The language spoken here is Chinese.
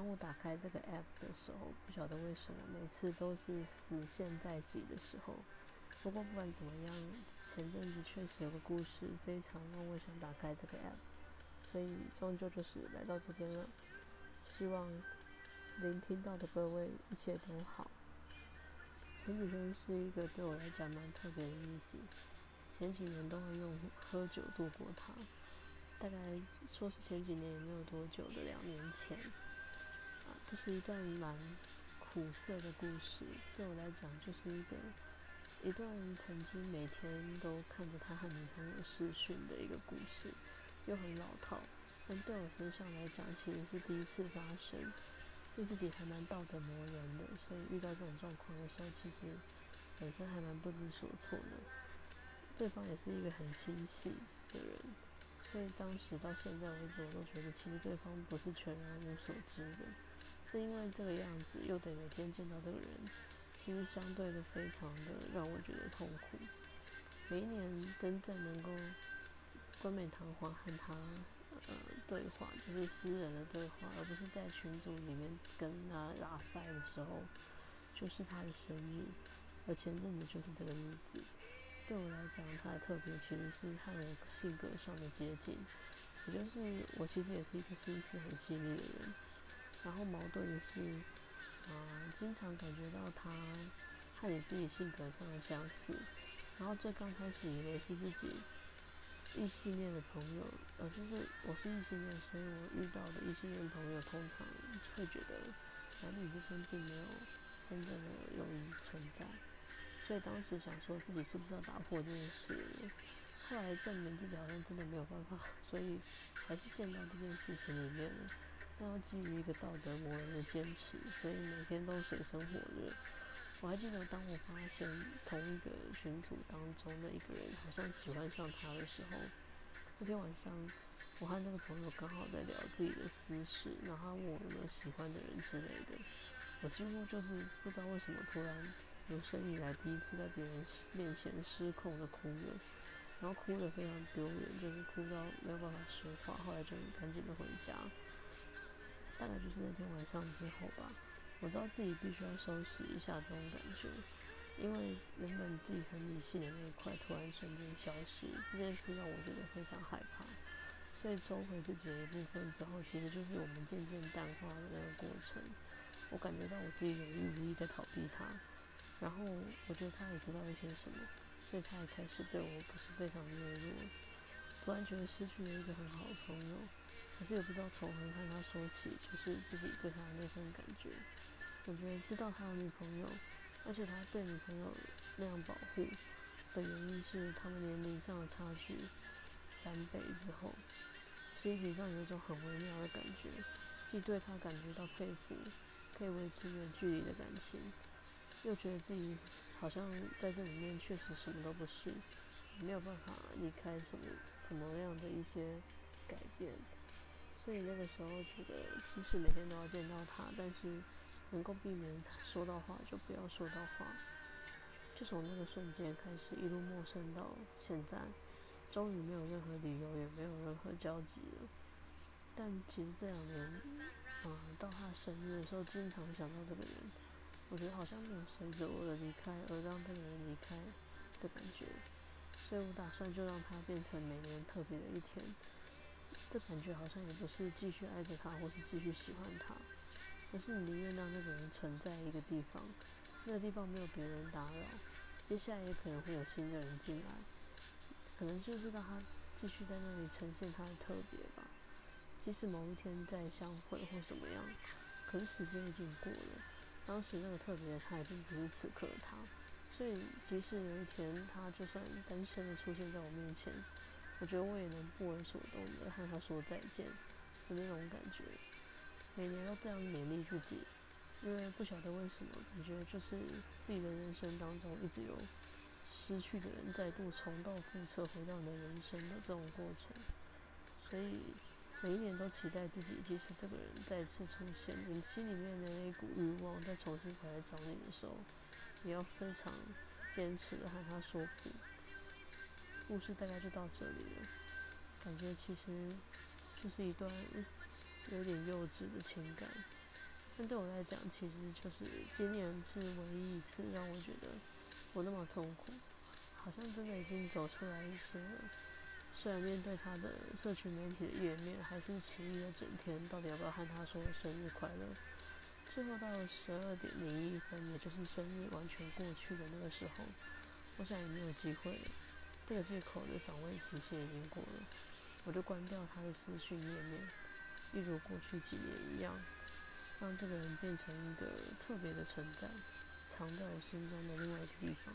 当我打开这个 app 的时候，不晓得为什么每次都是死线在即的时候。不过不管怎么样，前阵子确实有个故事非常让我想打开这个 app，所以终究就是来到这边了。希望聆听到的各位一切都好。前几天是一个对我来讲蛮特别的日子，前几年都会用喝酒度过它。大概说是前几年也没有多久的两年前，这是一段蛮苦涩的故事。对我来讲，就是一个一段曾经每天都看着他和女朋友视讯的一个故事，又很老套，但对我身上来讲，其实是第一次发生。对自己还蛮道德磨人的，所以遇到这种状况的时候，其实本身还蛮不知所措的。对方也是一个很心细的人。所以当时到现在为止，我都觉得其实对方不是全然无所知的。正因为这个样子，又得每天见到这个人，其实相对的非常的让我觉得痛苦。每一年真正能够冠冕堂皇和他呃对话，就是私人的对话，而不是在群组里面跟他拉塞的时候，就是他的生日，而前阵子就是这个日子。对我来讲，他的特别其实是和我性格上的接近，也就是我其实也是一个心思很细腻的人，然后矛盾的是，啊，经常感觉到他和你自己性格上的相似，然后最刚开始以为是自己异性恋的朋友，呃，就是我是异性恋，所以我遇到的异性恋朋友通常会觉得男女之间并没有真正的友谊存在。所以当时想说自己是不是要打破这件事，后来证明自己好像真的没有办法，所以还是陷到这件事情里面了。那要基于一个道德磨人的坚持，所以每天都水深火热。我还记得当我发现同一个群组当中的一个人好像喜欢上他的时候，那天晚上我和那个朋友刚好在聊自己的私事，然后问我有没有喜欢的人之类的，我几乎就是不知道为什么突然。有生以来第一次在别人面前失控的哭了，然后哭得非常丢脸，就是哭到没有办法说话。后来就赶紧的回家。大概就是那天晚上之后吧，我知道自己必须要收拾一下这种感觉，因为原本自己很理性的那一块突然瞬间消失，这件事让我觉得非常害怕。所以收回自己的一部分之后，其实就是我们渐渐淡化的那个过程。我感觉到我自己有意无意在逃避他。然后我觉得他也知道一些什么，所以他也开始对我不是非常的热络。突然觉得失去了一个很好的朋友，可是也不知道从何和他说起，就是自己对他的那份感觉。我觉得知道他有女朋友，而且他对女朋友那样保护的原因是他们年龄上的差距三倍之后，心情上有一种很微妙的感觉，既对他感觉到佩服，可以维持远距离的感情。又觉得自己好像在这里面确实什么都不是，没有办法离开什么什么样的一些改变，所以那个时候觉得，即使每天都要见到他，但是能够避免说到话就不要说到话。就从那个瞬间开始，一路陌生到现在，终于没有任何理由，也没有任何交集了。但其实这两年，啊，到他生日的时候，经常想到这个人。我觉得好像没有随着我的离开而让这个人离开的感觉，所以我打算就让他变成每年特别的一天。这感觉好像也不是继续爱着他，或是继续喜欢他，而是你宁愿让那个人存在一个地方，那个地方没有别人打扰，接下来也可能会有新的人进来，可能就是让他继续在那里呈现他的特别吧。即使某一天再相会或怎么样，可是时间已经过了。当时那个特别的他，并不是此刻的他，所以即使有一天他就算单身的出现在我面前，我觉得我也能不为所动的和他说再见的那种感觉。每年都这样勉励自己，因为不晓得为什么，感觉就是自己的人生当中一直有失去的人再度重蹈覆辙回到你的人生的这种过程，所以。每一年都期待自己，即使这个人再次出现，你心里面的那股欲望再重新回来找你的时候，也要非常坚持的和他说不。故事大概就到这里了，感觉其实就是一段有点幼稚的情感，但对我来讲，其实就是今年是唯一一次让我觉得我那么痛苦，好像真的已经走出来一些了。虽然面对他的社群媒体的页面，还是迟疑了整天，到底要不要和他说生日快乐？最后到了十二点零一分，也就是生日完全过去的那个时候，我想也没有机会了。这个借口的赏味期限已经过了，我就关掉他的私讯页面，一如过去几年一样，让这个人变成一个特别的存在，藏在我心中的另外一个地方。